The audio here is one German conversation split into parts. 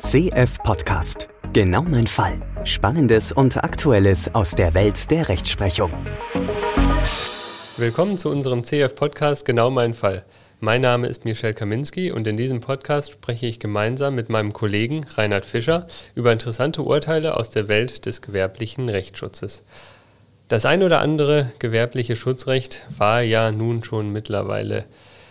CF Podcast. Genau mein Fall. Spannendes und Aktuelles aus der Welt der Rechtsprechung. Willkommen zu unserem CF Podcast Genau mein Fall. Mein Name ist Michel Kaminski und in diesem Podcast spreche ich gemeinsam mit meinem Kollegen Reinhard Fischer über interessante Urteile aus der Welt des gewerblichen Rechtsschutzes. Das ein oder andere gewerbliche Schutzrecht war ja nun schon mittlerweile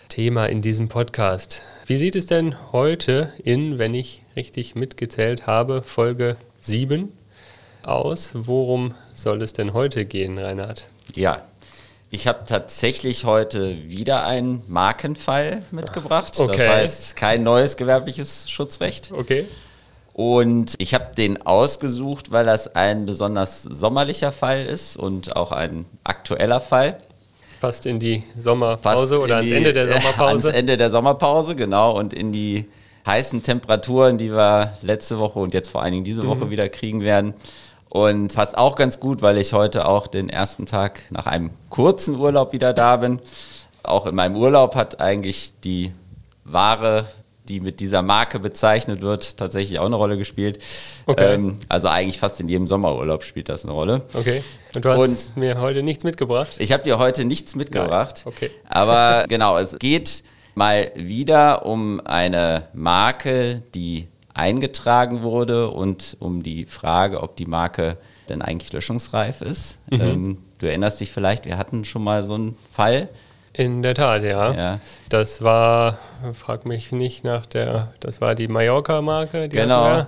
Thema in diesem Podcast. Wie sieht es denn heute in, wenn ich richtig mitgezählt habe, Folge 7 aus? Worum soll es denn heute gehen, Reinhard? Ja, ich habe tatsächlich heute wieder einen Markenfall mitgebracht. Okay. Das heißt, kein neues gewerbliches Schutzrecht. Okay. Und ich habe den ausgesucht, weil das ein besonders sommerlicher Fall ist und auch ein aktueller Fall. Passt in die Sommerpause Passt oder ans die- Ende der Sommerpause? Ans Ende der Sommerpause, genau. Und in die heißen Temperaturen, die wir letzte Woche und jetzt vor allen Dingen diese Mhm. Woche wieder kriegen werden. Und passt auch ganz gut, weil ich heute auch den ersten Tag nach einem kurzen Urlaub wieder da bin. Auch in meinem Urlaub hat eigentlich die Ware, die mit dieser Marke bezeichnet wird, tatsächlich auch eine Rolle gespielt. Okay. Ähm, also eigentlich fast in jedem Sommerurlaub spielt das eine Rolle. Okay. Und du hast Und- mir heute nichts mitgebracht? Ich habe dir heute nichts mitgebracht. Nein, okay. Aber genau, es geht mal wieder um eine Marke, die eingetragen wurde und um die Frage, ob die Marke denn eigentlich löschungsreif ist. Mhm. Ähm, du erinnerst dich vielleicht, wir hatten schon mal so einen Fall. In der Tat, ja. Ja. Das war, frag mich nicht nach der, das war die Mallorca-Marke. die Genau.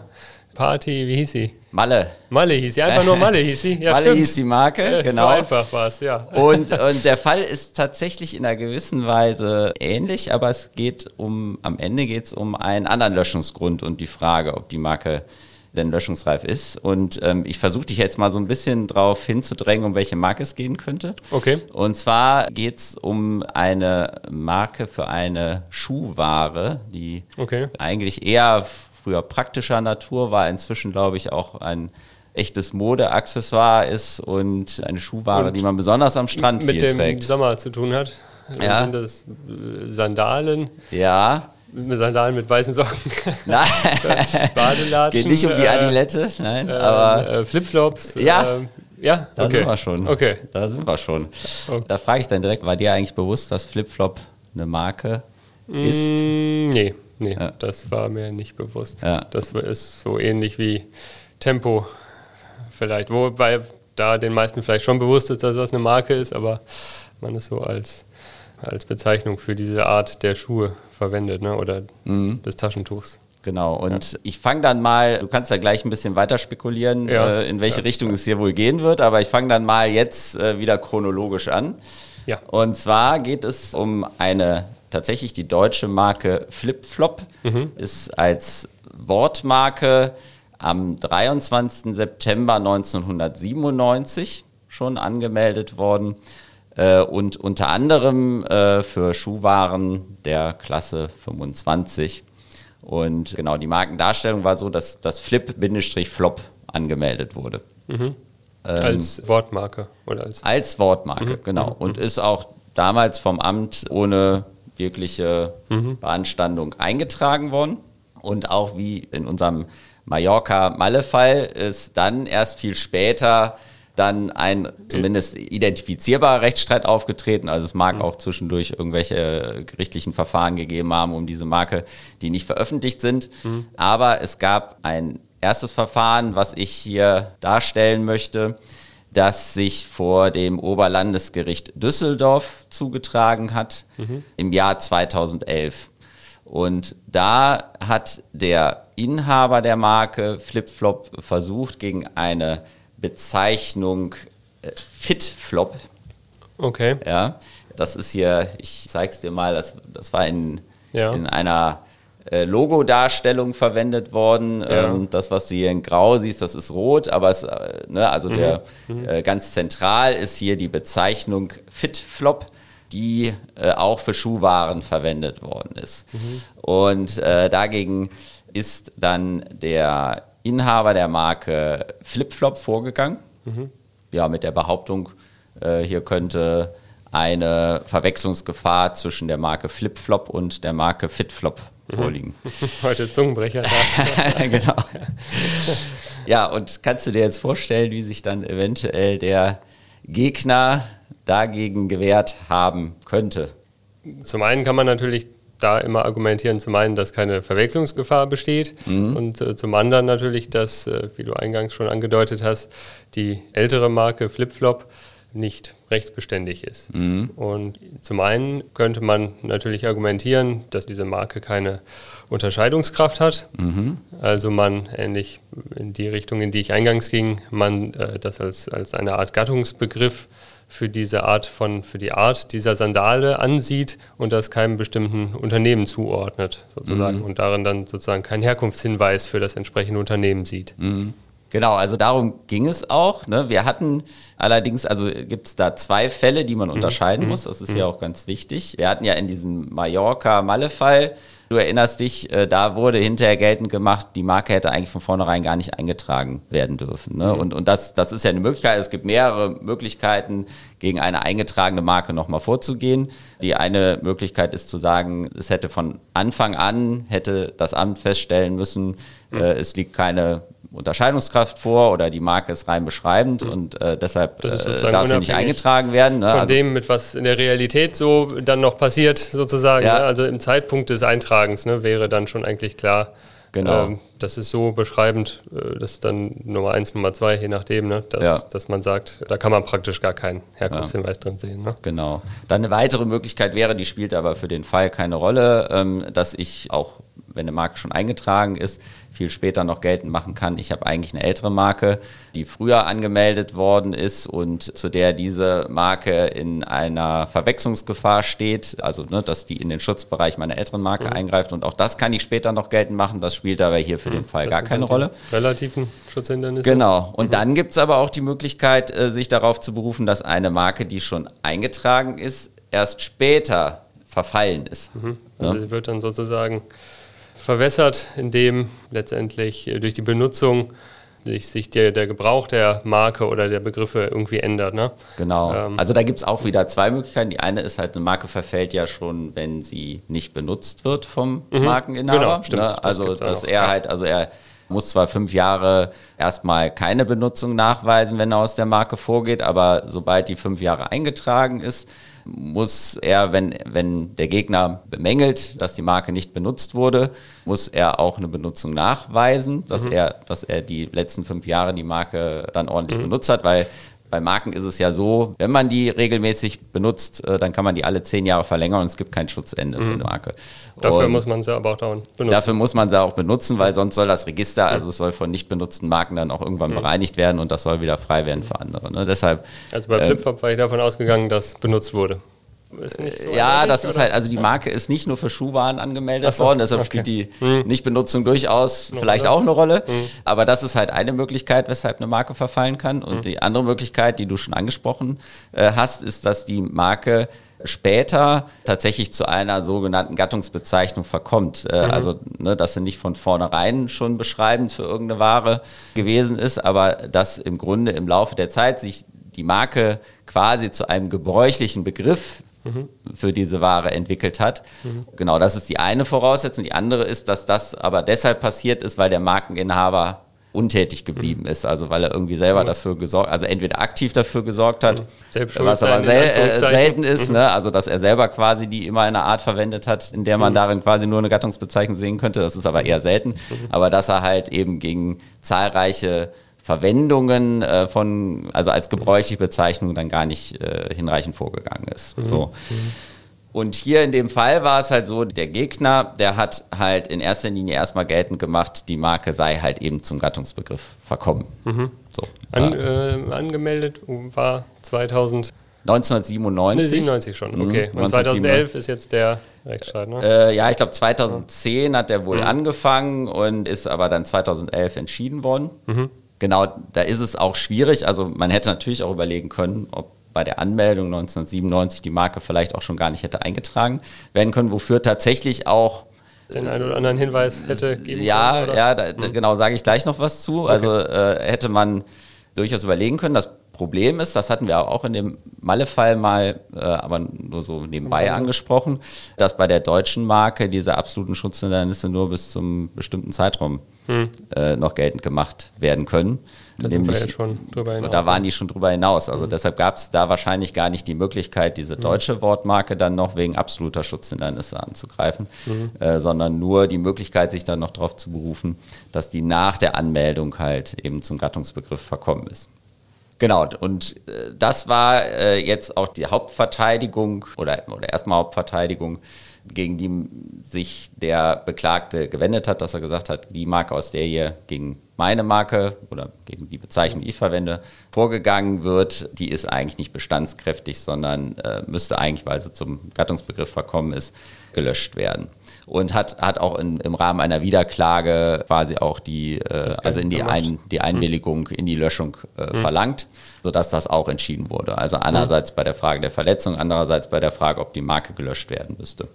Party, wie hieß sie? Malle. Malle hieß sie, einfach nur Malle hieß sie. Ja, Malle stimmt. hieß die Marke, Ja, genau. So einfach war es, ja. Und, und der Fall ist tatsächlich in einer gewissen Weise ähnlich, aber es geht um, am Ende geht es um einen anderen Löschungsgrund und die Frage, ob die Marke denn löschungsreif ist. Und ähm, ich versuche dich jetzt mal so ein bisschen drauf hinzudrängen, um welche Marke es gehen könnte. Okay. Und zwar geht es um eine Marke für eine Schuhware, die Okay. eigentlich eher früher praktischer Natur war, inzwischen glaube ich auch ein echtes Modeaccessoire ist und eine Schuhware, Und die man besonders am Strand Mit viel dem trägt. Sommer zu tun hat. Ja. Sind das äh, Sandalen, Ja, Sandalen mit weißen Socken, nein, Badelatschen. es geht nicht um die äh, Adilette, nein, äh, aber äh, Flipflops. Ja. ähm, ja, da okay. sind wir schon. Okay. Da sind wir schon. Okay. Da frage ich dann direkt, war dir eigentlich bewusst, dass Flipflop eine Marke ist? Mm, nee, nee, Ja. das war mir nicht bewusst. Ja. Das ist so ähnlich wie Tempo vielleicht, wobei da den meisten vielleicht schon bewusst ist, dass das eine Marke ist, aber man es so als, als Bezeichnung für diese Art der Schuhe verwendet ne? oder Mhm. des Taschentuchs. Genau, und ich fange dann mal, du kannst ja gleich ein bisschen weiter spekulieren, Ja. äh, in welche Ja. Richtung es hier wohl gehen wird, aber ich fange dann mal jetzt äh, wieder chronologisch an. Ja. Und zwar geht es um eine tatsächlich die deutsche Marke Flipflop, Mhm. ist als Wortmarke am 23. September 1997 schon angemeldet worden äh, und unter anderem äh, für Schuhwaren der Klasse 25. Und genau, die Markendarstellung war so, dass das Flip-Flop angemeldet wurde. Ähm, als Wortmarke oder als. Als Wortmarke, genau. Und ist auch damals vom Amt ohne jegliche Beanstandung eingetragen worden. Und auch wie in unserem Mallorca-Malle-Fall ist dann erst viel später dann ein zumindest identifizierbarer Rechtsstreit aufgetreten. Also es mag auch zwischendurch irgendwelche gerichtlichen Verfahren gegeben haben um diese Marke, die nicht veröffentlicht sind. Aber es gab ein erstes Verfahren, was ich hier darstellen möchte, das sich vor dem Oberlandesgericht Düsseldorf zugetragen hat im Jahr 2011. Und da hat der Inhaber der Marke Flipflop versucht, gegen eine Bezeichnung äh, Fitflop, Okay. ja, das ist hier, ich zeig's dir mal, das, das war in, Ja. in einer äh, Logodarstellung verwendet worden. Ja. Ähm, das, was du hier in Grau siehst, das ist rot, aber es, äh, ne, also der äh, ganz zentral ist hier die Bezeichnung Fitflop, die äh, auch für Schuhwaren verwendet worden ist. Und äh, dagegen ist dann der Inhaber der Marke Flipflop vorgegangen. Ja, mit der Behauptung, äh, hier könnte eine Verwechslungsgefahr zwischen der Marke Flipflop und der Marke Fitflop vorliegen. Heute Zungenbrecher. genau. Ja, und kannst du dir jetzt vorstellen, wie sich dann eventuell der Gegner dagegen gewehrt haben könnte? Zum einen kann man natürlich da immer argumentieren, zum einen, dass keine Verwechslungsgefahr besteht mhm. und äh, zum anderen natürlich, dass, äh, wie du eingangs schon angedeutet hast, die ältere Marke Flipflop nicht rechtsbeständig ist. Mhm. Und zum einen könnte man natürlich argumentieren, dass diese Marke keine Unterscheidungskraft hat. Mhm. Also man, ähnlich in die Richtung, in die ich eingangs ging, man äh, das als, als eine Art Gattungsbegriff für diese Art von, für die Art dieser Sandale ansieht und das keinem bestimmten Unternehmen zuordnet, sozusagen, mhm. und darin dann sozusagen keinen Herkunftshinweis für das entsprechende Unternehmen sieht. Genau, also darum ging es auch. Ne? Wir hatten allerdings, also gibt es da zwei Fälle, die man mhm. unterscheiden mhm. muss. Das ist mhm. ja auch ganz wichtig. Wir hatten ja in diesem Mallorca-Malle-Fall Du erinnerst dich, äh, da wurde hinterher geltend gemacht, die Marke hätte eigentlich von vornherein gar nicht eingetragen werden dürfen. Ne? Mhm. Und, und das, das ist ja eine Möglichkeit. Es gibt mehrere Möglichkeiten, gegen eine eingetragene Marke nochmal vorzugehen. Die eine Möglichkeit ist zu sagen, es hätte von Anfang an, hätte das Amt feststellen müssen, mhm. äh, es liegt keine Unterscheidungskraft vor oder die Marke ist rein beschreibend mhm. und äh, deshalb äh, darf sie nicht eingetragen werden. Ne? Von also, dem, mit was in der Realität so dann noch passiert, sozusagen. Ja. Ne? Also im Zeitpunkt des Eintragens ne, wäre dann schon eigentlich klar, Genau. Ähm, das ist so beschreibend, äh, das ist dann Nummer eins, Nummer zwei, je nachdem, ne? dass, ja. dass man sagt, da kann man praktisch gar keinen Herkunftshinweis ja. drin sehen. Ne? Genau. Dann eine weitere Möglichkeit wäre, die spielt aber für den Fall keine Rolle, ähm, dass ich auch wenn eine Marke schon eingetragen ist, viel später noch geltend machen kann. Ich habe eigentlich eine ältere Marke, die früher angemeldet worden ist und zu der diese Marke in einer Verwechslungsgefahr steht, also ne, dass die in den Schutzbereich meiner älteren Marke mhm. eingreift und auch das kann ich später noch geltend machen. Das spielt aber hier für mhm. den Fall das gar keine Rolle. Relativen Schutzhindernisse. Genau. Und mhm. dann gibt es aber auch die Möglichkeit, äh, sich darauf zu berufen, dass eine Marke, die schon eingetragen ist, erst später verfallen ist. Mhm. Also ne? sie wird dann sozusagen verwässert, indem letztendlich äh, durch die Benutzung sich, sich der, der Gebrauch der Marke oder der Begriffe irgendwie ändert. Ne? Genau. Ähm, also da gibt es auch wieder zwei Möglichkeiten. Die eine ist halt, eine Marke verfällt ja schon, wenn sie nicht benutzt wird vom mhm. Markeninhaber. Genau, stimmt. Ne? Also das dass er halt, also er muss zwar fünf Jahre erstmal keine Benutzung nachweisen, wenn er aus der Marke vorgeht, aber sobald die fünf Jahre eingetragen ist, muss er, wenn, wenn der Gegner bemängelt, dass die Marke nicht benutzt wurde, muss er auch eine Benutzung nachweisen, dass, mhm. er, dass er die letzten fünf Jahre die Marke dann ordentlich mhm. benutzt hat, weil bei Marken ist es ja so, wenn man die regelmäßig benutzt, äh, dann kann man die alle zehn Jahre verlängern und es gibt kein Schutzende mhm. für eine Marke. Dafür und muss man sie aber auch benutzen. Dafür muss man sie auch benutzen, weil sonst soll das Register, also es soll von nicht benutzten Marken dann auch irgendwann mhm. bereinigt werden und das soll wieder frei werden für andere. Ne? Deshalb, also bei Flipflop äh, war ich davon ausgegangen, dass benutzt wurde. So ja, das ist halt, also die Marke ist nicht nur für Schuhwaren angemeldet so, worden, deshalb okay. spielt die hm. Nichtbenutzung durchaus eine vielleicht Rolle. auch eine Rolle. Hm. Aber das ist halt eine Möglichkeit, weshalb eine Marke verfallen kann. Und hm. die andere Möglichkeit, die du schon angesprochen äh, hast, ist, dass die Marke später tatsächlich zu einer sogenannten Gattungsbezeichnung verkommt. Äh, mhm. Also, ne, dass sie nicht von vornherein schon beschreibend für irgendeine Ware gewesen ist, aber dass im Grunde im Laufe der Zeit sich die Marke quasi zu einem gebräuchlichen Begriff für diese Ware entwickelt hat. Mhm. Genau, das ist die eine Voraussetzung. Die andere ist, dass das aber deshalb passiert ist, weil der Markeninhaber untätig geblieben mhm. ist, also weil er irgendwie selber dafür gesorgt, also entweder aktiv dafür gesorgt hat, mhm. was aber sel äh, selten ist, mhm. ne? also dass er selber quasi die immer in einer Art verwendet hat, in der man mhm. darin quasi nur eine Gattungsbezeichnung sehen könnte, das ist aber eher selten, aber dass er halt eben gegen zahlreiche Verwendungen äh, von, also als gebräuchliche Bezeichnung dann gar nicht äh, hinreichend vorgegangen ist. Mhm. So. Mhm. Und hier in dem Fall war es halt so, der Gegner, der hat halt in erster Linie erstmal geltend gemacht, die Marke sei halt eben zum Gattungsbegriff verkommen. Mhm. So. An, äh, angemeldet war 2000. 1997. 97 schon, mhm. okay. Und 2011 ist jetzt der Rechtsstreit, ne? Äh, ja, ich glaube 2010 hat der wohl mhm. angefangen und ist aber dann 2011 entschieden worden. Mhm. Genau, da ist es auch schwierig. Also man hätte natürlich auch überlegen können, ob bei der Anmeldung 1997 die Marke vielleicht auch schon gar nicht hätte eingetragen werden können, wofür tatsächlich auch den einen oder anderen Hinweis hätte geben ja, können. Oder? Ja, da, mhm. genau, sage ich gleich noch was zu. Okay. Also äh, hätte man durchaus überlegen können. Das Problem ist, das hatten wir auch in dem Malle-Fall mal, äh, aber nur so nebenbei mhm. angesprochen, dass bei der deutschen Marke diese absoluten Schutzhindernisse nur bis zum bestimmten Zeitraum mhm. äh, noch geltend gemacht werden können. Da Nämlich, ja schon drüber hinaus. Da waren ne? die schon drüber hinaus. Also mhm. deshalb gab es da wahrscheinlich gar nicht die Möglichkeit, diese mhm. deutsche Wortmarke dann noch wegen absoluter Schutzhindernisse anzugreifen, mhm. äh, sondern nur die Möglichkeit, sich dann noch darauf zu berufen, dass die nach der Anmeldung halt eben zum Gattungsbegriff verkommen ist. Genau, und äh, das war äh, jetzt auch die Hauptverteidigung oder, oder erstmal Hauptverteidigung, gegen die sich der Beklagte gewendet hat, dass er gesagt hat, die Marke, aus der hier gegen meine Marke oder gegen die Bezeichnung, die ich verwende, vorgegangen wird, die ist eigentlich nicht bestandskräftig, sondern äh, müsste eigentlich, weil sie zum Gattungsbegriff verkommen ist, gelöscht werden und hat, hat auch in, im Rahmen einer Wiederklage quasi auch die, äh, also in die, ein, die hm. Einwilligung in die Löschung äh, mhm. verlangt, sodass das auch entschieden wurde. Also einerseits bei der Frage der Verletzung, andererseits bei der Frage, ob die Marke gelöscht werden müsste.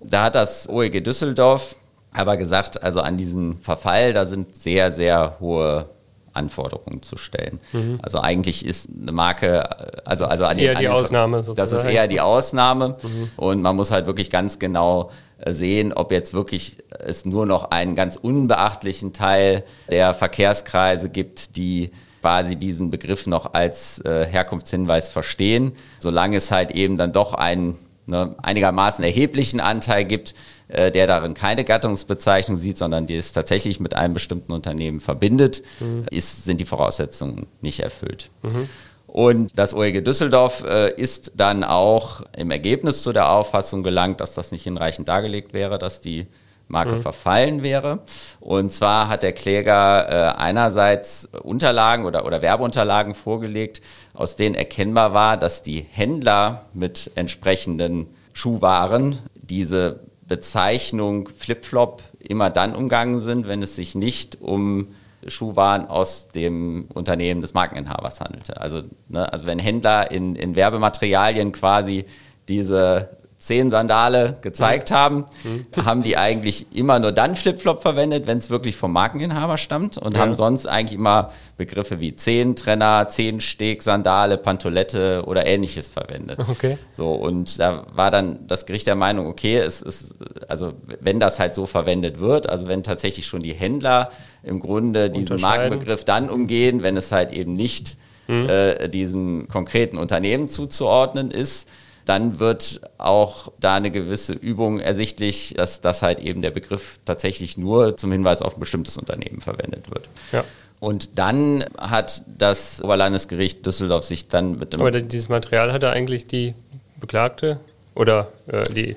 Da hat das OEG Düsseldorf aber gesagt, also an diesen Verfall, da sind sehr, sehr hohe Anforderungen zu stellen. Mhm. Also eigentlich ist eine Marke, also, also an eher den, die Ausnahme sozusagen. Das ist eher die Ausnahme mhm. und man muss halt wirklich ganz genau sehen, ob jetzt wirklich es nur noch einen ganz unbeachtlichen Teil der Verkehrskreise gibt, die quasi diesen Begriff noch als äh, Herkunftshinweis verstehen, solange es halt eben dann doch einen ne, einigermaßen erheblichen Anteil gibt, äh, der darin keine Gattungsbezeichnung sieht, sondern die es tatsächlich mit einem bestimmten Unternehmen verbindet, mhm. ist, sind die Voraussetzungen nicht erfüllt. Mhm. Und das OEG Düsseldorf äh, ist dann auch im Ergebnis zu der Auffassung gelangt, dass das nicht hinreichend dargelegt wäre, dass die Marke mhm. verfallen wäre. Und zwar hat der Kläger äh, einerseits Unterlagen oder, oder Werbeunterlagen vorgelegt, aus denen erkennbar war, dass die Händler mit entsprechenden Schuhwaren diese Bezeichnung Flipflop immer dann umgangen sind, wenn es sich nicht um Schuhwaren aus dem Unternehmen des Markeninhabers handelte. Also, ne, also wenn Händler in, in Werbematerialien quasi diese zehn Sandale gezeigt mhm. haben, mhm. haben die eigentlich immer nur dann Flipflop verwendet, wenn es wirklich vom Markeninhaber stammt und ja. haben sonst eigentlich immer Begriffe wie Zehentrenner, Zehensteg, Sandale, Pantolette oder ähnliches verwendet. Okay. So, und da war dann das Gericht der Meinung, okay, es ist, also wenn das halt so verwendet wird, also wenn tatsächlich schon die Händler im Grunde diesen Markenbegriff dann umgehen, wenn es halt eben nicht mhm. äh, diesem konkreten Unternehmen zuzuordnen ist, dann wird auch da eine gewisse Übung ersichtlich, dass das halt eben der Begriff tatsächlich nur zum Hinweis auf ein bestimmtes Unternehmen verwendet wird. Ja. Und dann hat das Oberlandesgericht Düsseldorf sich dann mit dem. Aber dieses Material hatte eigentlich die Beklagte oder äh, die.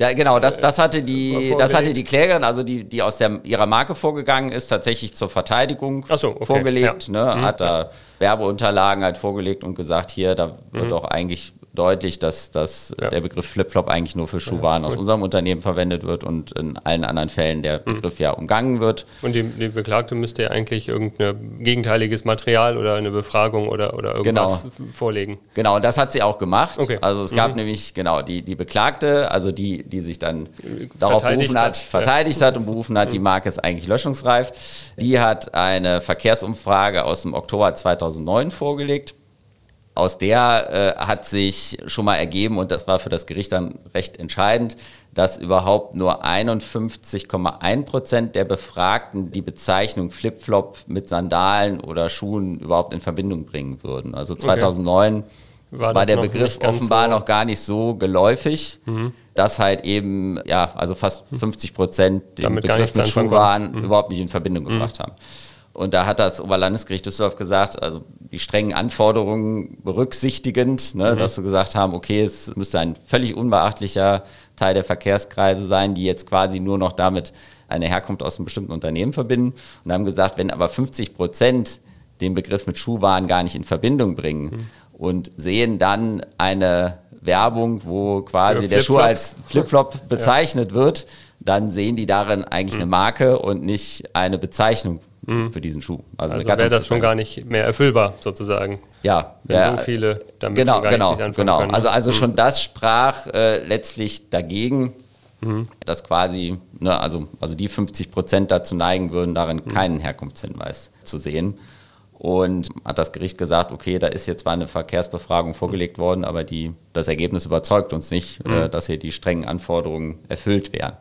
Ja, genau, das, das, hatte die, das hatte die Klägerin, also die, die aus der, ihrer Marke vorgegangen ist, tatsächlich zur Verteidigung so, okay, vorgelegt. Ja. Ne, mhm, hat da Werbeunterlagen halt vorgelegt und gesagt, hier, da wird mhm. eigentlich deutlich, dass, dass ja. der Begriff Flipflop eigentlich nur für Schuhwaren ja, aus unserem Unternehmen verwendet wird und in allen anderen Fällen der mhm. Begriff mhm. ja umgangen wird. Und die, die, Beklagte müsste ja eigentlich irgendein gegenteiliges Material oder eine Befragung oder, oder irgendwas genau. vorlegen. Genau, und das hat sie auch gemacht. Okay. Also es gab mhm. nämlich, genau, die, die Beklagte, also die, die sich dann darauf berufen hat, hat verteidigt ja. hat und berufen hat, mhm. die Marke ist eigentlich löschungsreif. Die hat eine Verkehrsumfrage aus dem Oktober 2009 vorgelegt aus der äh, hat sich schon mal ergeben, und das war für das Gericht dann recht entscheidend, dass überhaupt nur 51,1 Prozent der Befragten die Bezeichnung Flipflop mit Sandalen oder Schuhen überhaupt in Verbindung bringen würden. Also 2009 okay. war, war der Begriff offenbar so noch gar nicht so geläufig, mhm. dass halt eben, ja, also fast 50 Prozent den Damit Begriff mit Schuhwaren mhm. überhaupt nicht in Verbindung gebracht mhm. haben. Und da hat das Oberlandesgericht Düsseldorf gesagt, also die strengen Anforderungen berücksichtigend, ne, mhm. dass sie gesagt haben, okay, es müsste ein völlig unbeachtlicher Teil der Verkehrskreise sein, die jetzt quasi nur noch damit eine Herkunft aus einem bestimmten Unternehmen verbinden. Und haben gesagt, wenn aber 50 Prozent den Begriff mit Schuhwaren gar nicht in Verbindung bringen mhm. und sehen dann eine Werbung, wo quasi der Schuh als Flipflop bezeichnet ja. wird, dann sehen die darin eigentlich mhm. eine Marke und nicht eine Bezeichnung mhm. für diesen Schuh. Also, also wäre das schon gar nicht mehr erfüllbar sozusagen. Ja, wenn ja, so viele damit genau, genau, genau. Können. Also also mhm. schon das sprach äh, letztlich dagegen, mhm. dass quasi, ne, also also die 50 Prozent dazu neigen würden, darin mhm. keinen Herkunftshinweis zu sehen. und hat das Gericht gesagt, okay, da ist jetzt zwar eine Verkehrsbefragung vorgelegt worden, aber die, das Ergebnis überzeugt uns nicht, mhm. äh, dass hier die strengen Anforderungen erfüllt werden.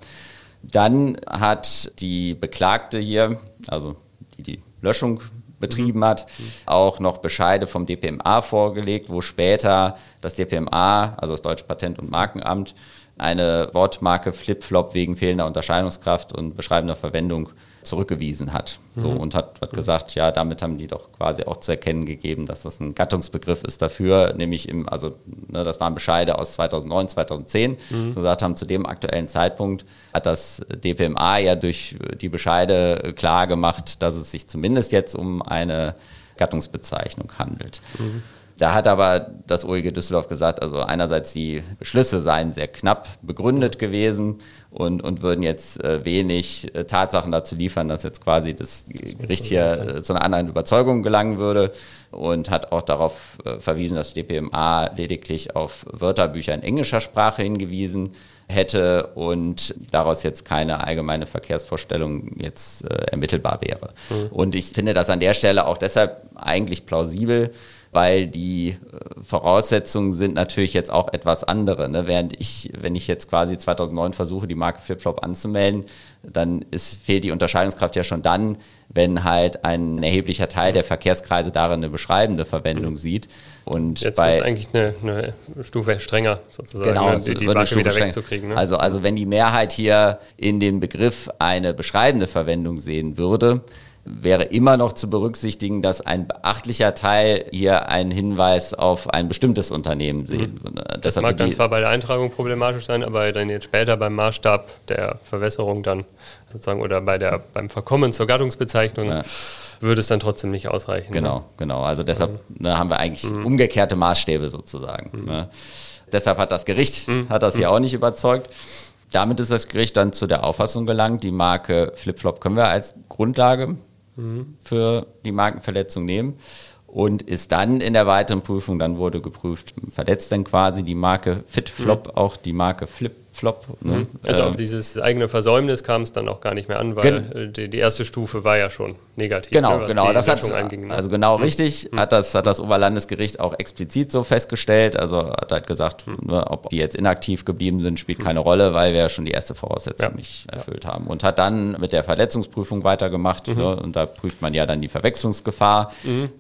Dann hat die Beklagte hier, also die die Löschung betrieben hat, auch noch Bescheide vom DPMA vorgelegt, wo später das DPMA, also das Deutsche Patent- und Markenamt, eine Wortmarke Flip-Flop wegen fehlender Unterscheidungskraft und beschreibender Verwendung zurückgewiesen hat. So, mhm. und hat, hat gesagt, ja, damit haben die doch quasi auch zu erkennen gegeben, dass das ein Gattungsbegriff ist dafür, nämlich im, also ne, das waren Bescheide aus 2009, 2010, mhm. so gesagt haben, zu dem aktuellen Zeitpunkt hat das DPMA ja durch die Bescheide klar gemacht, dass es sich zumindest jetzt um eine Gattungsbezeichnung handelt. Mhm. Da hat aber das OEG Düsseldorf gesagt, also einerseits die Beschlüsse seien sehr knapp begründet gewesen und, und würden jetzt äh, wenig äh, Tatsachen dazu liefern, dass jetzt quasi das Gericht hier äh, zu einer anderen Überzeugung gelangen würde und hat auch darauf verwiesen, dass DPMA lediglich auf Wörterbücher in englischer Sprache hingewiesen hätte und daraus jetzt keine allgemeine Verkehrsvorstellung jetzt äh, ermittelbar wäre. Mhm. Und ich finde das an der Stelle auch deshalb eigentlich plausibel, weil die äh, Voraussetzungen sind natürlich jetzt auch etwas andere. Ne? Während ich, wenn ich jetzt quasi 2009 versuche, die Marke Flipflop anzumelden, dann ist, fehlt die Unterscheidungskraft ja schon dann, wenn halt ein erheblicher Teil der Verkehrskreise darin eine beschreibende Verwendung sieht. Und Jetzt bei, eigentlich eine, eine, Stufe strenger sozusagen, genau, ne? die, die Marke wieder wegzukriegen. Ne? Also, also wenn die Mehrheit hier in dem Begriff eine beschreibende Verwendung sehen würde, wäre immer noch zu berücksichtigen, dass ein beachtlicher Teil hier einen Hinweis auf ein bestimmtes Unternehmen sehen würde. Das Deshalb mag dann zwar bei der Eintragung problematisch sein, aber dann jetzt später beim Maßstab der Verwässerung dann sozusagen oder bei der, beim Verkommen zur Gattungsbezeichnung ja. würde es dann trotzdem nicht ausreichen. Genau, ne? genau. Also deshalb mhm. ne, haben wir eigentlich mhm. umgekehrte Maßstäbe sozusagen. Mhm. Ne? Deshalb hat das Gericht, mhm. hat das hier mhm. auch nicht überzeugt. Damit ist das Gericht dann zu der Auffassung gelangt, die Marke Flipflop können wir als Grundlage für die Markenverletzung nehmen und ist dann in der weiteren Prüfung, dann wurde geprüft, verletzt denn quasi die Marke FitFlop mhm. auch die Marke Flip Flop. Ne? Mhm. Also auf ähm, dieses eigene Versäumnis kam es dann auch gar nicht mehr an, weil die, die, erste Stufe war ja schon negativ. Genau, ne, genau. Das hat, anging, ne? Also genau mhm. richtig mhm. hat, das, hat das Oberlandesgericht auch explizit so festgestellt. Also hat halt gesagt, mhm. ne, ob die jetzt inaktiv geblieben sind, spielt keine Rolle, weil wir ja schon die erste Voraussetzung ja. nicht erfüllt haben. Und hat dann mit der Verletzungsprüfung weitergemacht. Mhm. Ne? Und da prüft man ja dann die Verwechslungsgefahr.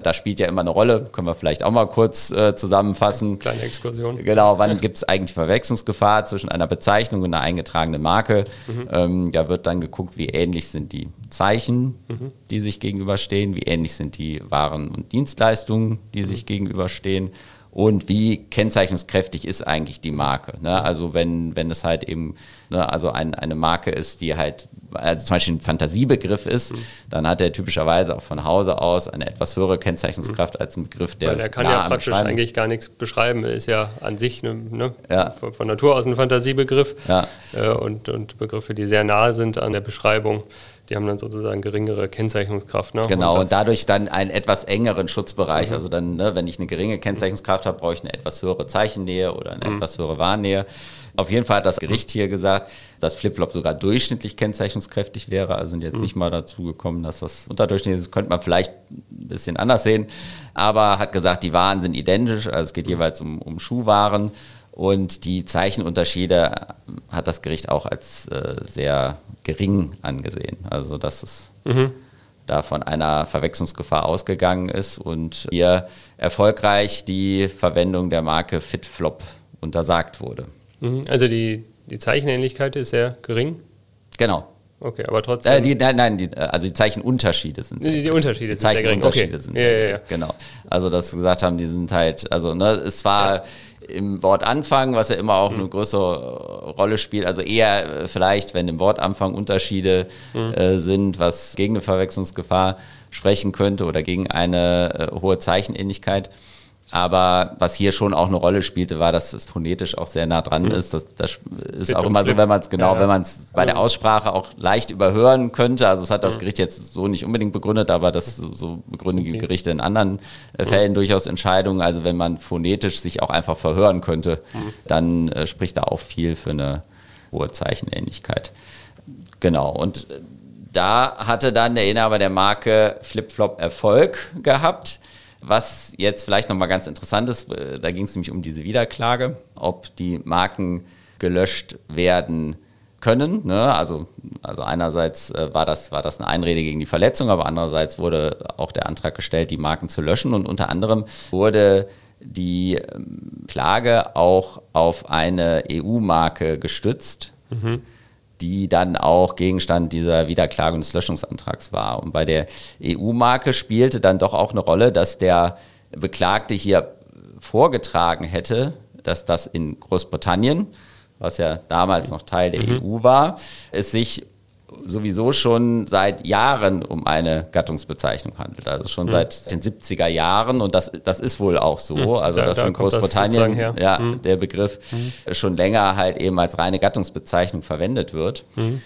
Da spielt ja immer eine Rolle, können wir vielleicht auch mal kurz äh, zusammenfassen. Kleine Exkursion. Genau, wann gibt es eigentlich Verwechslungsgefahr zwischen einer Bezeichnung Bezeichnung und eine eingetragene Marke. Mhm. Ähm, da wird dann geguckt, wie ähnlich sind die Zeichen, mhm. die sich gegenüberstehen, wie ähnlich sind die Waren und Dienstleistungen, die mhm. sich gegenüberstehen und wie kennzeichnungskräftig ist eigentlich die Marke. Ne? Also wenn, wenn es halt eben ne, also ein, eine Marke ist, die halt also zum Beispiel ein Fantasiebegriff ist, mhm. dann hat er typischerweise auch von Hause aus eine etwas höhere Kennzeichnungskraft mhm. als ein Begriff, der. Weil er kann ja praktisch eigentlich gar nichts beschreiben. Er ist ja an sich ne, ne, ja. Von, von, Natur aus ein Fantasiebegriff. Ja. Äh, und, und Begriffe, die sehr nahe sind an der Beschreibung, die haben dann sozusagen geringere Kennzeichnungskraft. Ne? Genau, und, und, dadurch dann einen etwas engeren Schutzbereich. Mhm. Also dann, ne, wenn ich eine geringe Kennzeichnungskraft habe, brauche ich eine etwas höhere Zeichennähe oder eine mhm. etwas höhere Warnnähe. Auf jeden Fall hat das Gericht hier gesagt, dass Flipflop sogar durchschnittlich kennzeichnungskräftig wäre. Also sind jetzt mhm. nicht mal dazu gekommen, dass das unterdurchschnittlich ist. Könnte man vielleicht ein bisschen anders sehen. Aber hat gesagt, die Waren sind identisch. Also es geht mhm. jeweils um, um Schuhwaren. Und die Zeichenunterschiede hat das Gericht auch als äh, sehr gering angesehen. Also dass es mhm. da von einer Verwechslungsgefahr ausgegangen ist und hier erfolgreich die Verwendung der Marke FitFlop untersagt wurde. Mhm. Also die, die Zeichenähnlichkeit ist sehr gering? Genau. Okay, aber trotzdem. Äh, die, nein, nein, die, also die Zeichenunterschiede sind. Die, die Unterschiede die sind Zeichenunterschiede okay. sind. Ja, ja, ja. Genau. Also, dass gesagt haben, die sind halt, also, ne, es war ja. Im Wortanfang, was ja immer auch mhm. eine größere Rolle spielt, also eher vielleicht, wenn im Wortanfang Unterschiede mhm. äh, sind, was gegen eine Verwechslungsgefahr sprechen könnte oder gegen eine äh, hohe Zeichenähnlichkeit. Aber was hier schon auch eine Rolle spielte, war, dass es phonetisch auch sehr nah dran mhm. ist. Das, das ist auch immer so, wenn man es genau, ja, wenn man es bei der Aussprache auch leicht überhören könnte. Also es hat das Gericht jetzt so nicht unbedingt begründet, aber das so begründen okay. Gerichte in anderen äh, Fällen durchaus Entscheidungen. Also wenn man phonetisch sich auch einfach verhören könnte, mhm. dann äh, spricht da auch viel für eine hohe Zeichenähnlichkeit. Genau. Und da hatte dann der Inhaber der Marke Flipflop Erfolg gehabt. Was jetzt vielleicht nochmal ganz interessant ist, äh, da ging es nämlich um diese Wiederklage, ob die Marken gelöscht werden können. Ne? Also, also einerseits äh, war, das, war das eine Einrede gegen die Verletzung, aber andererseits wurde auch der Antrag gestellt, die Marken zu löschen. Und unter anderem wurde die ähm, Klage auch auf eine EU-Marke gestützt. Mhm die dann auch Gegenstand dieser Wiederklage des Löschungsantrags war. Und bei der EU-Marke spielte dann doch auch eine Rolle, dass der Beklagte hier vorgetragen hätte, dass das in Großbritannien was ja damals noch Teil der mhm. EU war, es sich sowieso schon seit Jahren um eine Gattungsbezeichnung handelt. Also schon mhm. seit den 70er Jahren und das, das ist wohl auch so. Mhm. Also da, dass da in Großbritannien das ja, mhm. der Begriff mhm. schon länger halt eben als reine Gattungsbezeichnung verwendet wird. Mhm.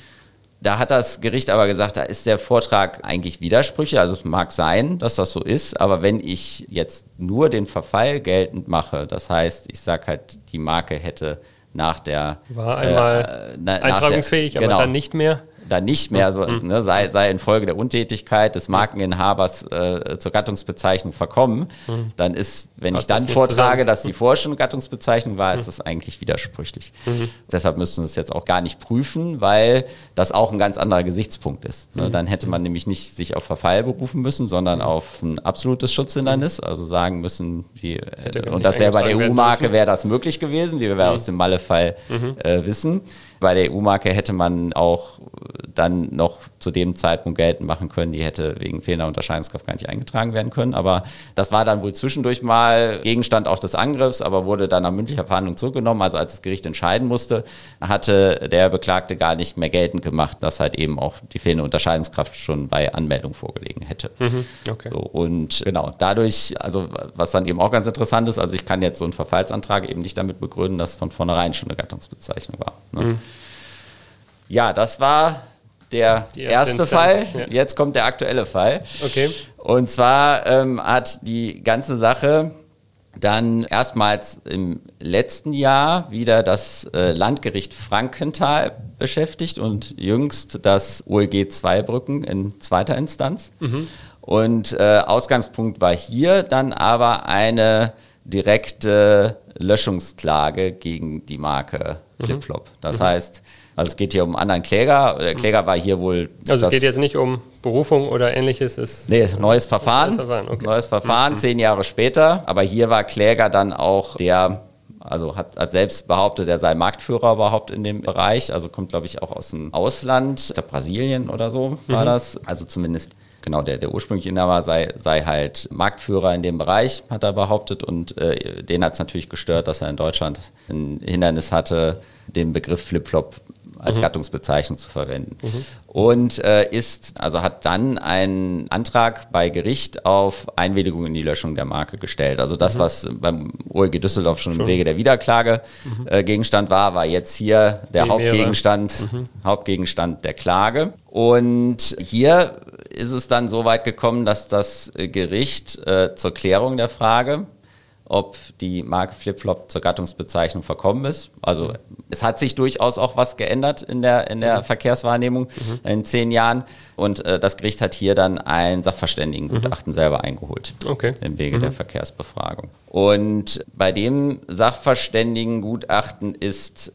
Da hat das Gericht aber gesagt, da ist der Vortrag eigentlich Widersprüche. Also es mag sein, dass das so ist, aber wenn ich jetzt nur den Verfall geltend mache, das heißt, ich sage halt, die Marke hätte nach der war einmal äh, na, eintragungsfähig, der, aber genau, dann nicht mehr dann nicht mehr, so, mhm. ne, sei, sei infolge der Untätigkeit des Markeninhabers äh, zur Gattungsbezeichnung verkommen, mhm. dann ist, wenn Was ich dann vortrage, dass die vorher schon Gattungsbezeichnung war, ist mhm. das eigentlich widersprüchlich. Mhm. Deshalb müssen wir es jetzt auch gar nicht prüfen, weil das auch ein ganz anderer Gesichtspunkt ist. Ne? Dann hätte man nämlich nicht sich auf Verfall berufen müssen, sondern auf ein absolutes Schutzhindernis, also sagen müssen, wie, äh, und das wäre bei der EU-Marke wäre das möglich gewesen, wie wir aus dem Malle-Fall äh, wissen. Bei der EU-Marke hätte man auch dann noch zu dem Zeitpunkt geltend machen können, die hätte wegen fehlender Unterscheidungskraft gar nicht eingetragen werden können. Aber das war dann wohl zwischendurch mal Gegenstand auch des Angriffs, aber wurde dann nach mündlicher Verhandlung zurückgenommen. Also als das Gericht entscheiden musste, hatte der Beklagte gar nicht mehr geltend gemacht, dass halt eben auch die fehlende Unterscheidungskraft schon bei Anmeldung vorgelegen hätte. Mhm, okay. so, und genau, dadurch, also was dann eben auch ganz interessant ist, also ich kann jetzt so einen Verfallsantrag eben nicht damit begründen, dass von vornherein schon eine Gattungsbezeichnung war. Ne? Mhm. Ja, das war der erste, erste Fall. Ja. Jetzt kommt der aktuelle Fall. Okay. Und zwar ähm, hat die ganze Sache dann erstmals im letzten Jahr wieder das äh, Landgericht Frankenthal beschäftigt und jüngst das OLG Zweibrücken in zweiter Instanz. Mhm. Und äh, Ausgangspunkt war hier dann aber eine direkte Löschungsklage gegen die Marke mhm. Flipflop. Das mhm. heißt, also es geht hier um einen anderen Kläger. Der Kläger war hier wohl. Also es geht jetzt nicht um Berufung oder ähnliches. Ist nee, neues Verfahren. Neues Verfahren, okay. neues Verfahren mhm. zehn Jahre später. Aber hier war Kläger dann auch der also hat, hat selbst behauptet, er sei Marktführer überhaupt in dem Bereich. Also kommt, glaube ich, auch aus dem Ausland, der Brasilien oder so war mhm. das. Also zumindest genau der, der ursprüngliche Inhaber sei, sei halt Marktführer in dem Bereich, hat er behauptet. Und äh, den hat es natürlich gestört, dass er in Deutschland ein Hindernis hatte, den Begriff Flipflop als mhm. Gattungsbezeichnung zu verwenden. Mhm. Und äh, ist, also hat dann einen Antrag bei Gericht auf Einwilligung in die Löschung der Marke gestellt. Also das, mhm. was beim OLG Düsseldorf schon, schon, im Wege der Wiederklage mhm. äh, Gegenstand war, war jetzt hier der Hauptgegenstand, mhm. Hauptgegenstand der Klage. Und hier ist es dann so weit gekommen, dass das Gericht äh, zur Klärung der Frage ob die Marke Flipflop zur Gattungsbezeichnung verkommen ist. Also es hat sich durchaus auch was geändert in der, in der mhm. Verkehrswahrnehmung mhm. in zehn Jahren. Und äh, das Gericht hat hier dann ein Sachverständigengutachten mhm. selber eingeholt okay. im Wege der mhm. Verkehrsbefragung. Und bei dem Sachverständigengutachten ist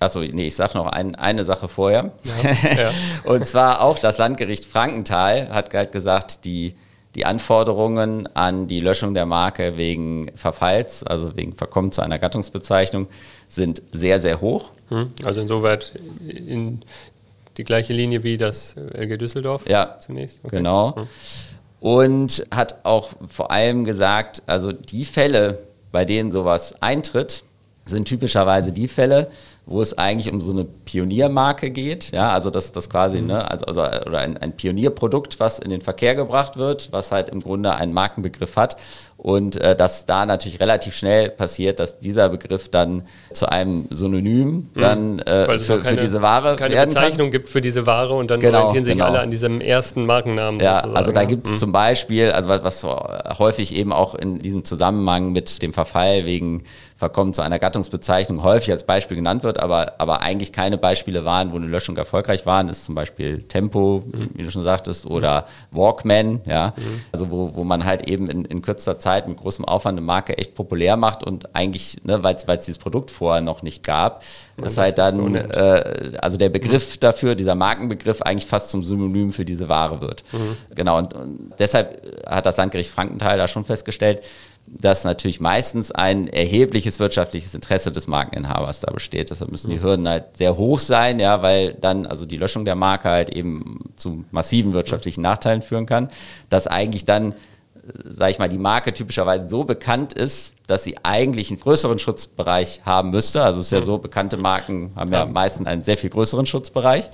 Achso, nee, ich sage noch ein, eine Sache vorher. Ja, ja. und zwar auch das Landgericht Frankenthal hat halt gesagt, die die Anforderungen an die Löschung der Marke wegen Verfalls, also wegen Verkommen zu einer Gattungsbezeichnung, sind sehr, sehr hoch. Hm, also insoweit in die gleiche Linie wie das LG Düsseldorf ja, zunächst. Okay. Genau. Hm. Und hat auch vor allem gesagt, also die Fälle, bei denen sowas eintritt, sind typischerweise die Fälle, wo es eigentlich um so eine Pioniermarke geht, ja, also das, das quasi, mhm. ne, also, also oder ein, ein Pionierprodukt, was in den Verkehr gebracht wird, was halt im Grunde einen Markenbegriff hat Und äh, dass da natürlich relativ schnell passiert, dass dieser Begriff dann zu einem Synonym mhm. dann äh, für, keine, für, diese Ware keine werden Bezeichnung kann. gibt für diese Ware und dann genau, orientieren sich genau. alle an diesem ersten Markennamen. Ja, sozusagen. also da gibt es mhm. zum Beispiel, also was, was häufig eben auch in diesem Zusammenhang mit dem Verfall wegen Verkommen zu einer Gattungsbezeichnung häufig als Beispiel genannt wird, aber, aber eigentlich keine Beispiele waren, wo eine Löschung erfolgreich waren, ist zum Beispiel Tempo, mhm. wie du schon sagtest, oder Walkman, ja, mhm. also wo, wo man halt eben in, in kürzester Zeit mit großem Aufwand eine Marke echt populär macht und eigentlich, ne, weil es dieses Produkt vorher noch nicht gab, ja, ist halt dann, so äh, also der Begriff mhm. dafür, dieser Markenbegriff eigentlich fast zum Synonym für diese Ware wird. Mhm. Genau, und, und deshalb hat das Landgericht Frankenthal da schon festgestellt, dass natürlich meistens ein erhebliches wirtschaftliches Interesse des Markeninhabers da besteht. Deshalb müssen die mhm. Hürden halt sehr hoch sein, ja, weil dann also die Löschung der Marke halt eben zu massiven wirtschaftlichen Nachteilen führen kann, dass eigentlich dann sage ich mal, die Marke typischerweise so bekannt ist, dass sie eigentlich einen größeren Schutzbereich haben müsste. Also es ist ja mhm. so, bekannte Marken haben ja meistens einen sehr viel größeren Schutzbereich.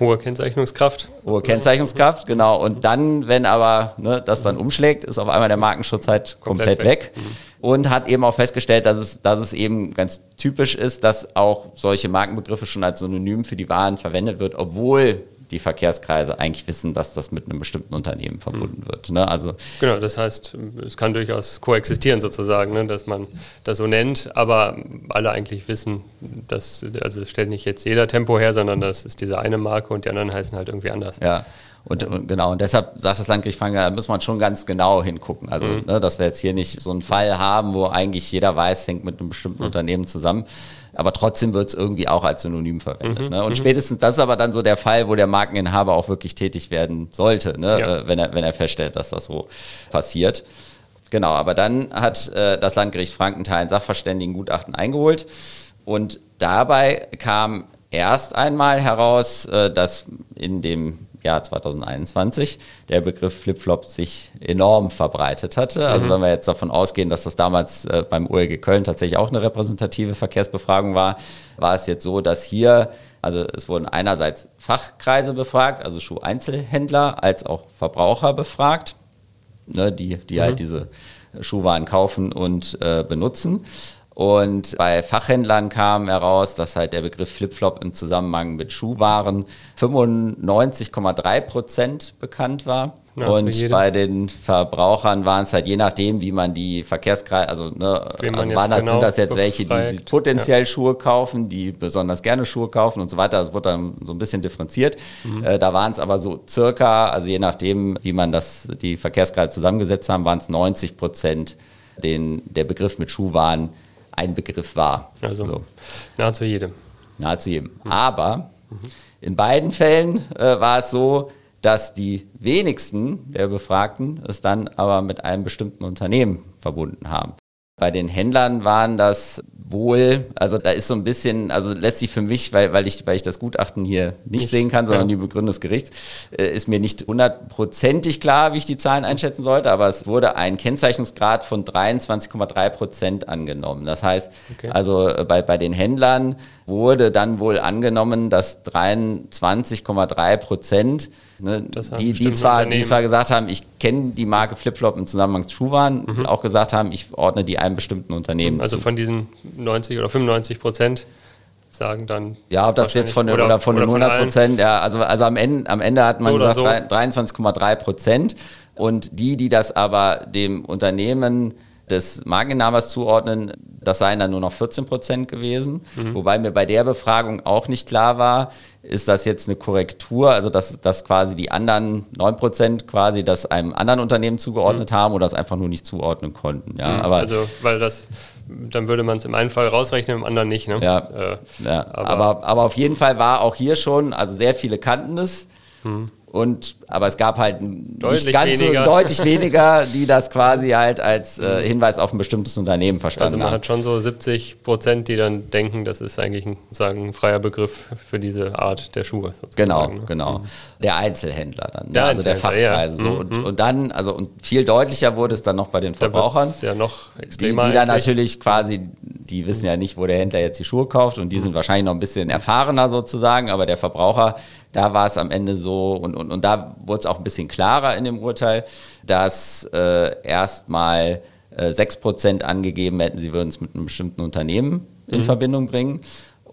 Hohe Kennzeichnungskraft. Hohe Kennzeichnungskraft, genau. Und dann, wenn aber ne, das dann umschlägt, ist auf einmal der Markenschutz halt komplett, komplett weg. weg. Mhm. Und hat eben auch festgestellt, dass es, dass es eben ganz typisch ist, dass auch solche Markenbegriffe schon als Synonym für die Waren verwendet wird, obwohl die Verkehrskreise eigentlich wissen, dass das mit einem bestimmten Unternehmen verbunden mhm. wird. Ne? Also genau, das heißt, es kann durchaus koexistieren sozusagen, ne? dass man das so nennt, aber alle eigentlich wissen, dass, also es stellt nicht jetzt jeder Tempo her, sondern das ist diese eine Marke und die anderen heißen halt irgendwie anders. Ja. Und, und, genau, und deshalb sagt das Landgericht Franken, da muss man schon ganz genau hingucken. Also, mhm. ne, dass wir jetzt hier nicht so einen Fall haben, wo eigentlich jeder weiß, hängt mit einem bestimmten mhm. Unternehmen zusammen aber trotzdem wird es irgendwie auch als Synonym verwendet. Mhm, ne? Und mhm. spätestens das ist aber dann so der Fall, wo der Markeninhaber auch wirklich tätig werden sollte, ne? Ja. Äh, wenn, er, wenn er feststellt, dass das so passiert. Genau, aber dann hat äh, das Landgericht Frankenthal ein Sachverständigengutachten eingeholt und dabei kam erst einmal heraus, äh, dass in dem Jahr 2021 der Begriff Flipflop sich enorm verbreitet hatte. Also mhm. wenn wir jetzt davon ausgehen, dass das damals äh, beim OEG Köln tatsächlich auch eine repräsentative Verkehrsbefragung war, war es jetzt so, dass hier, also es wurden einerseits Fachkreise befragt, also Schuheinzelhändler, als auch Verbraucher befragt, ne, die, die halt mhm. halt diese Schuhwaren kaufen und äh, benutzen. Und bei Fachhändlern kam heraus, dass halt der Begriff Flipflop im Zusammenhang mit Schuhwaren 95,3 Prozent bekannt war. Ja, und bei den Verbrauchern waren es halt je nachdem, wie man die Verkehrskreise, also, ne, also waren das, genau sind das jetzt welche, die potenziell ja. Schuhe kaufen, die besonders gerne Schuhe kaufen und so weiter. Das wurde dann so ein bisschen differenziert. Mhm. Äh, da waren es aber so circa, also je nachdem, wie man das, die Verkehrskreise zusammengesetzt haben, waren es 90 Prozent, den der Begriff mit Schuhwaren ein Begriff war. Also so. nahezu jedem. Nahezu jedem. Mhm. Aber mhm. in beiden Fällen äh, war es so, dass die wenigsten der Befragten es dann aber mit einem bestimmten Unternehmen verbunden haben. Bei den Händlern waren das wohl, also da ist so ein bisschen, also lässt sich für mich, weil, weil, ich, weil ich das Gutachten hier nicht, nicht sehen kann, sondern ja. die Begründung des Gerichts, äh, ist mir nicht hundertprozentig klar, wie ich die Zahlen einschätzen sollte, aber es wurde ein Kennzeichnungsgrad von 23,3 Prozent angenommen. Das heißt, okay. also äh, bei, bei den Händlern wurde dann wohl angenommen, dass 23,3 Prozent, ne, die, die, zwar, die zwar gesagt haben, ich kenne die Marke Flipflop im Zusammenhang mit Schuhwaren, mhm. auch gesagt haben, ich ordne die einem bestimmten Unternehmen Also zu. von diesen 90 oder 95 Prozent sagen dann. Ja, ob das jetzt von den, oder, oder von den 100 Prozent, ja, also, also am Ende, am Ende hat man gesagt so. 23,3 Prozent. Und die, die das aber dem Unternehmen des Markeninhabers zuordnen, das seien dann nur noch 14 Prozent gewesen. Mhm. Wobei mir bei der Befragung auch nicht klar war, ist das jetzt eine Korrektur, also dass, dass quasi die anderen 9 Prozent quasi das einem anderen Unternehmen zugeordnet mhm. haben oder das einfach nur nicht zuordnen konnten. Ja, mhm. aber also, weil das, dann würde man es im einen Fall rausrechnen, im anderen nicht. Ne? Ja, äh, ja. Aber, aber, aber, auf jeden Fall war auch hier schon, also sehr viele kannten das. Mhm. Und, aber es gab halt deutlich nicht ganz weniger. so deutlich weniger, die das quasi halt als äh, mhm. Hinweis auf ein bestimmtes Unternehmen verstanden haben. Also man haben. hat schon so 70 Prozent, die dann denken, das ist eigentlich ein, sagen, ein freier Begriff für diese Art der Schuhe. Genau, ne? genau. Mhm. Der Einzelhändler dann, ne? der also der Fachkreise. Ja. So. Und, mhm. und dann, also und viel deutlicher wurde es dann noch bei den Verbrauchern. ja noch extremer. Die, die dann natürlich quasi, die wissen ja nicht, wo der Händler jetzt die Schuhe kauft und die mhm. sind wahrscheinlich noch ein bisschen erfahrener sozusagen, aber der Verbraucher da war es am Ende so, und, und und, da wurde es auch ein bisschen klarer in dem Urteil, dass äh, erstmal äh, 6% angegeben hätten, sie würden es mit einem bestimmten Unternehmen in mhm. Verbindung bringen.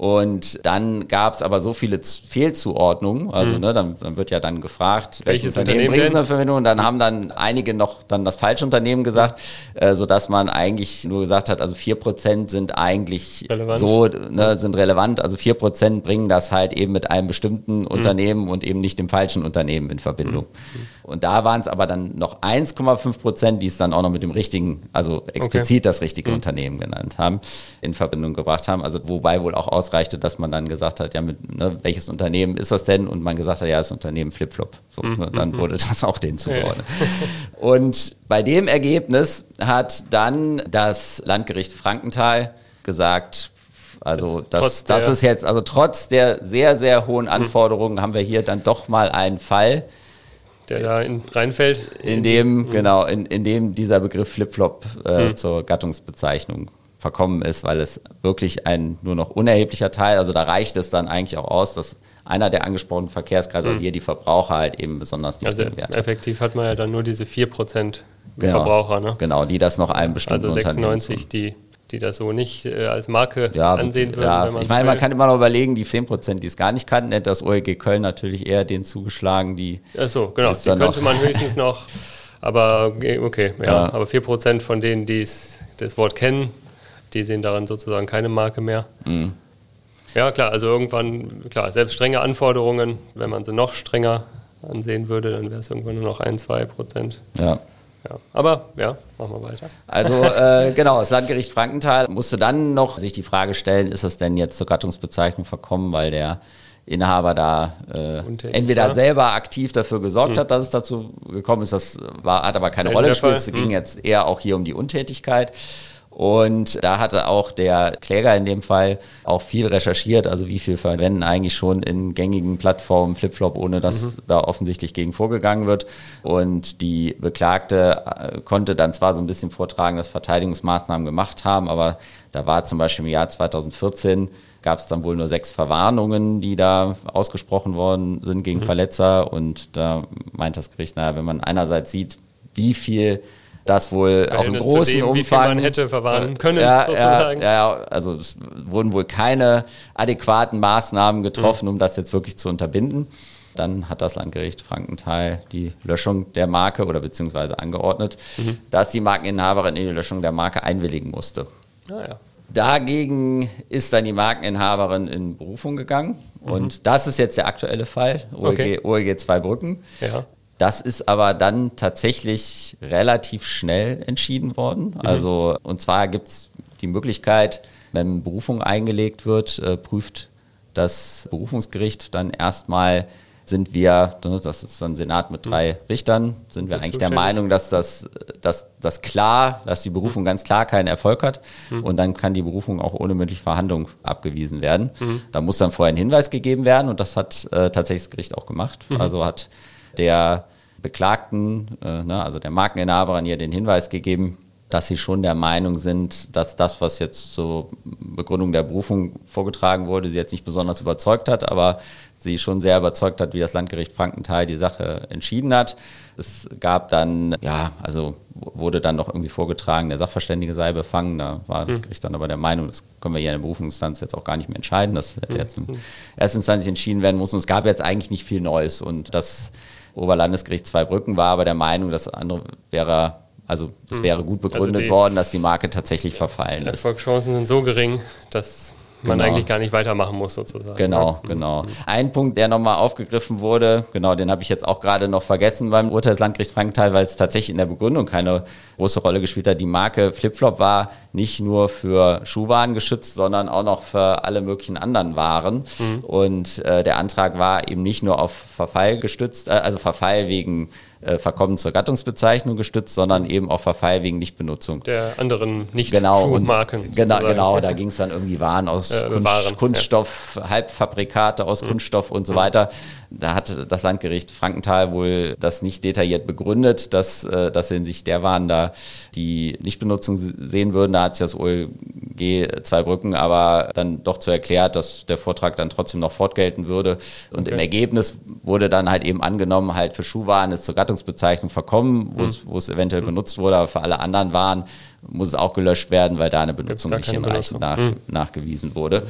Und dann gab es aber so viele Fehlzuordnungen, also mhm. ne, dann, dann, wird ja dann gefragt, welches, welches Unternehmen bringt eine Verbindung und dann haben dann einige noch dann das falsche Unternehmen gesagt, äh, sodass man eigentlich nur gesagt hat, also 4% sind eigentlich relevant. so, ne, sind relevant, also 4% bringen das halt eben mit einem bestimmten mhm. Unternehmen und eben nicht dem falschen Unternehmen in Verbindung. Mhm. Und da waren es aber dann noch 1,5 Prozent, die es dann auch noch mit dem richtigen, also explizit okay. das richtige mhm. Unternehmen genannt haben, in Verbindung gebracht haben. Also wobei wohl auch ausreichte, dass man dann gesagt hat, ja, mit, ne, welches Unternehmen ist das denn? Und man gesagt hat, ja, das Unternehmen Flipflop. So, mhm. ne, dann mhm. wurde das auch denen zugeordnet. Und bei dem Ergebnis hat dann das Landgericht Frankenthal gesagt, also das, das ist jetzt, also trotz der sehr, sehr hohen mhm. Anforderungen haben wir hier dann doch mal einen Fall, der da in, reinfällt. In dem, mhm. genau, in, in dem dieser Begriff Flipflop äh, mhm. zur Gattungsbezeichnung verkommen ist, weil es wirklich ein nur noch unerheblicher Teil, also da reicht es dann eigentlich auch aus, dass einer der angesprochenen Verkehrskreise, mhm. hier die Verbraucher halt eben besonders nicht Also effektiv hat man ja dann nur diese 4% genau, Verbraucher, ne? Genau, die das noch einem bestimmten Also 96, die die das so nicht äh, als Marke ja, ansehen würden. Ja, ich meine, man kann immer noch überlegen, die 10%, die es gar nicht kannten, hätte das OEG Köln natürlich eher den zugeschlagen, die. Achso, genau, die könnte man höchstens noch, aber okay, ja, ja. aber 4% von denen, die das Wort kennen, die sehen daran sozusagen keine Marke mehr. Mhm. Ja, klar, also irgendwann, klar, selbst strenge Anforderungen, wenn man sie noch strenger ansehen würde, dann wäre es irgendwann nur noch ein, zwei Prozent. Ja. Ja. Aber ja, machen wir weiter. Also äh, genau, das Landgericht Frankenthal musste dann noch sich die Frage stellen, ist es denn jetzt zur Gattungsbezeichnung verkommen, weil der Inhaber da äh, entweder ja. selber aktiv dafür gesorgt mhm. hat, dass es dazu gekommen ist, das war, hat aber keine Rolle gespielt. Es ging mhm. jetzt eher auch hier um die Untätigkeit. Und da hatte auch der Kläger in dem Fall auch viel recherchiert, also wie viel verwenden eigentlich schon in gängigen Plattformen Flipflop, ohne dass mhm. da offensichtlich gegen vorgegangen wird. Und die Beklagte äh, konnte dann zwar so ein bisschen vortragen, dass Verteidigungsmaßnahmen gemacht haben, aber da war zum Beispiel im Jahr 2014 gab es dann wohl nur sechs Verwarnungen, die da ausgesprochen worden sind gegen mhm. Verletzer. Und da meint das Gericht, naja, wenn man einerseits sieht, wie viel das wohl auch im großen dem, Umfang. Wie viel man hätte verwarnen können, ja, sozusagen. Ja, ja, also es wurden wohl keine adäquaten Maßnahmen getroffen, mhm. um das jetzt wirklich zu unterbinden. Dann hat das Landgericht Frankenthal die Löschung der Marke oder beziehungsweise angeordnet, mhm. dass die Markeninhaberin in die Löschung der Marke einwilligen musste. Ah, ja. Dagegen ist dann die Markeninhaberin in Berufung gegangen. Mhm. Und das ist jetzt der aktuelle Fall, OEG, okay. OEG Zweibrücken. Ja. Das ist aber dann tatsächlich relativ schnell entschieden worden. Mhm. Also, und zwar gibt es die Möglichkeit, wenn Berufung eingelegt wird, äh, prüft das Berufungsgericht dann erstmal sind wir, das ist ein Senat mit drei mhm. Richtern, sind wir eigentlich der Meinung, dass das, dass das klar, dass die Berufung mhm. ganz klar keinen Erfolg hat mhm. und dann kann die Berufung auch ohne mündliche Verhandlung abgewiesen werden. Da muss dann vorher ein Hinweis gegeben werden und das hat äh, tatsächlich das Gericht auch gemacht. Also hat der Beklagten, äh, ne, also der Markeninhaberin hier den Hinweis gegeben, dass sie schon der Meinung sind, dass das, was jetzt zur Begründung der Berufung vorgetragen wurde, sie jetzt nicht besonders überzeugt hat, aber sie schon sehr überzeugt hat, wie das Landgericht Frankenthal die Sache entschieden hat. Es gab dann, ja, also wurde dann noch irgendwie vorgetragen, der Sachverständige sei befangen. Da war das hm. Gericht dann aber der Meinung, das können wir hier in der Berufungsinstanz jetzt auch gar nicht mehr entscheiden. Das hätte hm. jetzt in Erstinstanz entschieden werden müssen. Und es gab jetzt eigentlich nicht viel Neues. Und das Oberlandesgericht Zweibrücken war aber der Meinung, das andere wäre, also das hm. wäre gut begründet also worden, dass die Marke tatsächlich verfallen ist. Erfolgschancen sind so gering, dass man genau. eigentlich gar nicht weitermachen muss sozusagen. Genau, ja. genau. Mhm. Ein Punkt, der nochmal aufgegriffen wurde, genau, den habe ich jetzt auch gerade noch vergessen beim Urteilslandgericht Frankenthal, weil es tatsächlich in der Begründung keine große Rolle gespielt hat. Die Marke Flipflop war nicht nur für Schuhwaren geschützt, sondern auch noch für alle möglichen anderen Waren. Mhm. Und äh, der Antrag war eben nicht nur auf Verfall gestützt, äh, also Verfall wegen äh, Verkommen zur Gattungsbezeichnung gestützt, sondern eben auch Verfall wegen Nichtbenutzung. Der anderen nicht genau, Schuhmarken. Genau, genau, da ging es dann irgendwie Waren aus Äh, Kunst, Waren, Kunststoff, Halbfabrikate Mhm. aus Kunststoff und so weiter. Da hat das Landgericht Frankenthal wohl das nicht detailliert begründet, dass, äh, dass sie in sich der Waren da die Nichtbenutzung se- sehen würden. Da hat sich das OLG zwei Brücken aber dann doch zu erklärt, dass der Vortrag dann trotzdem noch fortgelten würde. Und im Okay. Ergebnis wurde dann halt eben angenommen, halt für Schuhwaren ist zur Gattungsbezeichnung verkommen, wo, es, wo es eventuell benutzt wurde, aber für alle anderen Waren muss es auch gelöscht werden, weil da eine Benutzung nicht hinreichend nach, nachgewiesen wurde.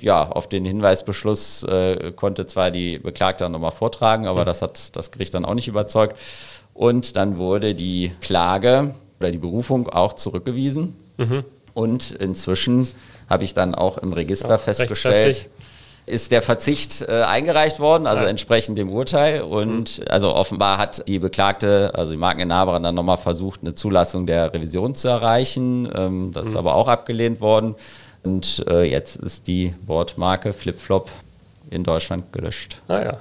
Ja, auf den Hinweisbeschluss äh, konnte zwar die Beklagte dann nochmal vortragen, aber das hat das Gericht dann auch nicht überzeugt. Und dann wurde die Klage oder die Berufung auch zurückgewiesen. Und inzwischen habe ich dann auch im Register festgestellt, rechtskräftig. Ist der Verzicht äh, eingereicht worden, also Ja. entsprechend dem Urteil. Und also offenbar hat die Beklagte, also die Markeninhaberin, dann nochmal versucht, eine Zulassung der Revision zu erreichen. Ähm, das ist aber auch abgelehnt worden. Und äh, jetzt ist die Wortmarke Flipflop in Deutschland gelöscht. Ah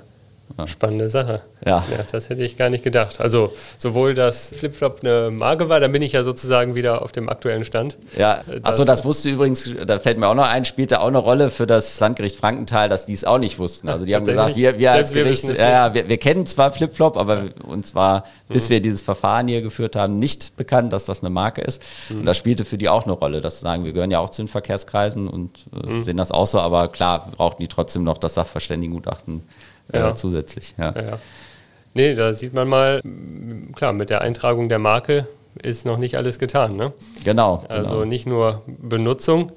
ja. Spannende Sache. Ja. Das hätte ich gar nicht gedacht. Also sowohl, dass Flipflop eine Marke war, dann bin ich ja sozusagen wieder auf dem aktuellen Stand. Ja, Äh, achso, das wusste übrigens, da fällt mir auch noch ein, spielte auch eine Rolle für das Landgericht Frankenthal, dass die es auch nicht wussten. Also die haben gesagt, Tatsächlich? wir, wir als wir Gericht, es ja, ja, wir, wir kennen zwar Flipflop, aber uns war, bis Mhm. wir dieses Verfahren hier geführt haben, nicht bekannt, dass das eine Marke ist. Mhm. Und das spielte für die auch eine Rolle, dass sie sagen, wir gehören ja auch zu den Verkehrskreisen und äh, Mhm. sehen das auch so, aber klar, brauchten die trotzdem noch das Sachverständigengutachten Ja. zusätzlich. Ja. Ja. Nee, da sieht man mal, klar, mit der Eintragung der Marke ist noch nicht alles getan. Ne? Genau. Also genau. nicht nur Benutzung,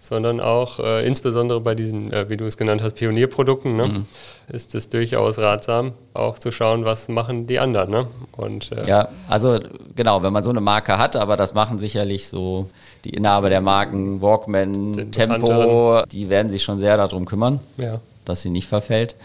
sondern auch äh, insbesondere bei diesen, äh, wie du es genannt hast, Pionierprodukten, ne? Mhm. ist es durchaus ratsam, auch zu schauen, was machen die anderen. Ne? Und äh, Ja, also genau, wenn man so eine Marke hat, aber das machen sicherlich so die Inhaber der Marken Walkman, Tempo, die werden sich schon sehr darum kümmern, ja. dass sie nicht verfällt.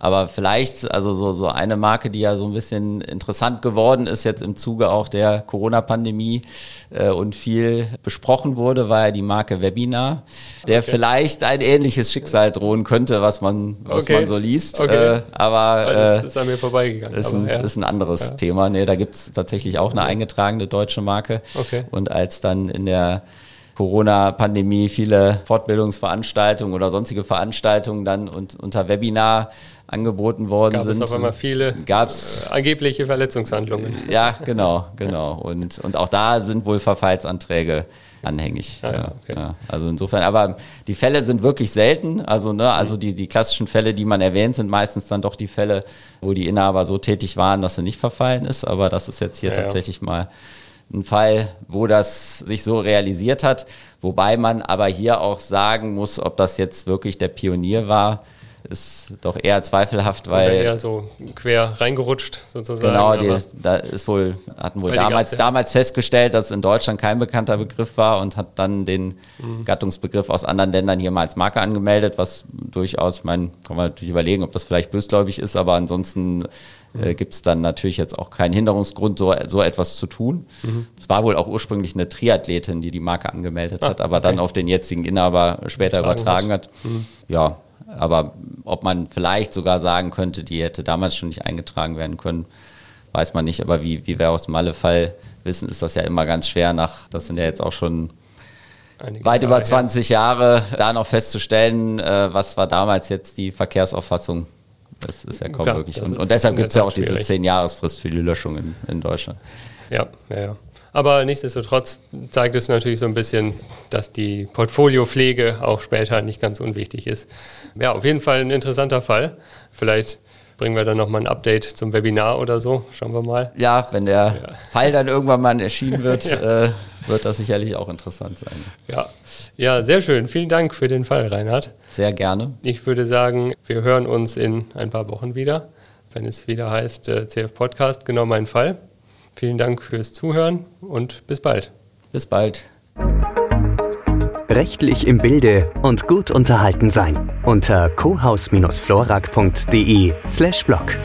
Aber vielleicht, also so, so eine Marke, die ja so ein bisschen interessant geworden ist jetzt im Zuge auch der Corona-Pandemie äh, und viel besprochen wurde, war ja die Marke Webinar, der Okay. vielleicht ein ähnliches Schicksal drohen könnte, was man, was Okay. man so liest. Okay. Äh, aber Das äh, ist an mir vorbeigegangen. ist ein, ja. ist ein anderes Ja. Thema. Nee, da gibt es tatsächlich auch eine eingetragene deutsche Marke. Okay. Und als dann in der Corona-Pandemie viele Fortbildungsveranstaltungen oder sonstige Veranstaltungen dann und, unter Webinar angeboten worden Gab es sind. auf einmal viele Gab's, äh, angebliche Verletzungshandlungen. ja, genau, genau. Und, und auch da sind wohl Verfallsanträge anhängig. Ah, ja, okay. ja. Also insofern, aber die Fälle sind wirklich selten. Also, ne, also die, die klassischen Fälle, die man erwähnt, sind meistens dann doch die Fälle, wo die Inhaber so tätig waren, dass sie nicht verfallen ist. Aber das ist jetzt hier ja. tatsächlich mal ein Fall, wo das sich so realisiert hat. Wobei man aber hier auch sagen muss, ob das jetzt wirklich der Pionier war, ist doch eher zweifelhaft, Weil weil eher so quer reingerutscht sozusagen. Genau, die, da ist wohl, hatten wohl damals, ja. damals festgestellt, dass in Deutschland kein bekannter Begriff war und hat dann den Mhm. Gattungsbegriff aus anderen Ländern hier mal als Marke angemeldet, was durchaus, ich meine, kann man natürlich überlegen, ob das vielleicht bösgläubig ist, aber ansonsten. Äh, gibt es dann natürlich jetzt auch keinen Hinderungsgrund, so, so etwas zu tun. Mhm. Es war wohl auch ursprünglich eine Triathletin, die die Marke angemeldet Ah, hat, aber dann okay. auf den jetzigen Inhaber später Übertragen hat. Ja, aber ob man vielleicht sogar sagen könnte, die hätte damals schon nicht eingetragen werden können, weiß man nicht. Aber wie, wie wir aus dem Malle-Fall wissen, ist das ja immer ganz schwer nach, das sind ja jetzt auch schon einige weit Jahre über 20 Jahre, da noch festzustellen, äh, was war damals jetzt die Verkehrsauffassung. Das ist ja kaum Klar, das Und, und deshalb gibt es ja auch Tat diese schwierig. 10-Jahresfrist für die Löschung in, in Deutschland. Ja, ja, ja. Aber nichtsdestotrotz zeigt es natürlich so ein bisschen, dass die Portfoliopflege auch später nicht ganz unwichtig ist. Ja, auf jeden Fall ein interessanter Fall. Vielleicht bringen wir dann nochmal ein Update zum Webinar oder so. Schauen wir mal. Ja, wenn der Fall dann irgendwann mal erschienen wird, Ja. äh, wird das sicherlich auch interessant sein. Ja, ja, sehr schön. Vielen Dank für den Fall, Reinhard. Sehr gerne. Ich würde sagen, wir hören uns in ein paar Wochen wieder, wenn es wieder heißt äh, CF Podcast, genau mein Fall. Vielen Dank fürs Zuhören und bis bald. Bis bald. Rechtlich im Bilde und gut unterhalten sein. Unter cohaus-florak.de slash blog.